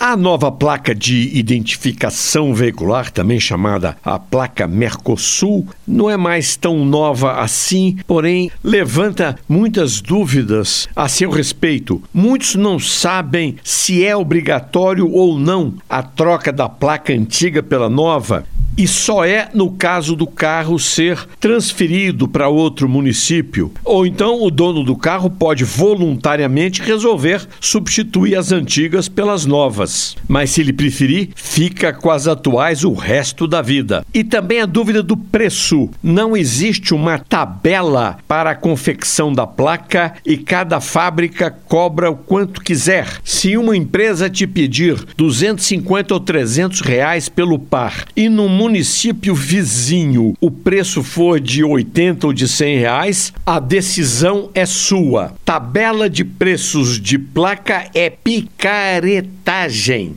A nova placa de identificação veicular, também chamada a placa Mercosul, não é mais tão nova assim, porém levanta muitas dúvidas a seu respeito. Muitos não sabem se é obrigatório ou não a troca da placa antiga pela nova e só é no caso do carro ser transferido para outro município. Ou então o dono do carro pode voluntariamente resolver substituir as antigas pelas novas. Mas se ele preferir, fica com as atuais o resto da vida. E também a dúvida do preço. Não existe uma tabela para a confecção da placa e cada fábrica cobra o quanto quiser. Se uma empresa te pedir 250 ou 300 reais pelo par e no município vizinho o preço for de 80 ou de 100 reais, a decisão é sua. Tabela de preços de placa é picaretagem.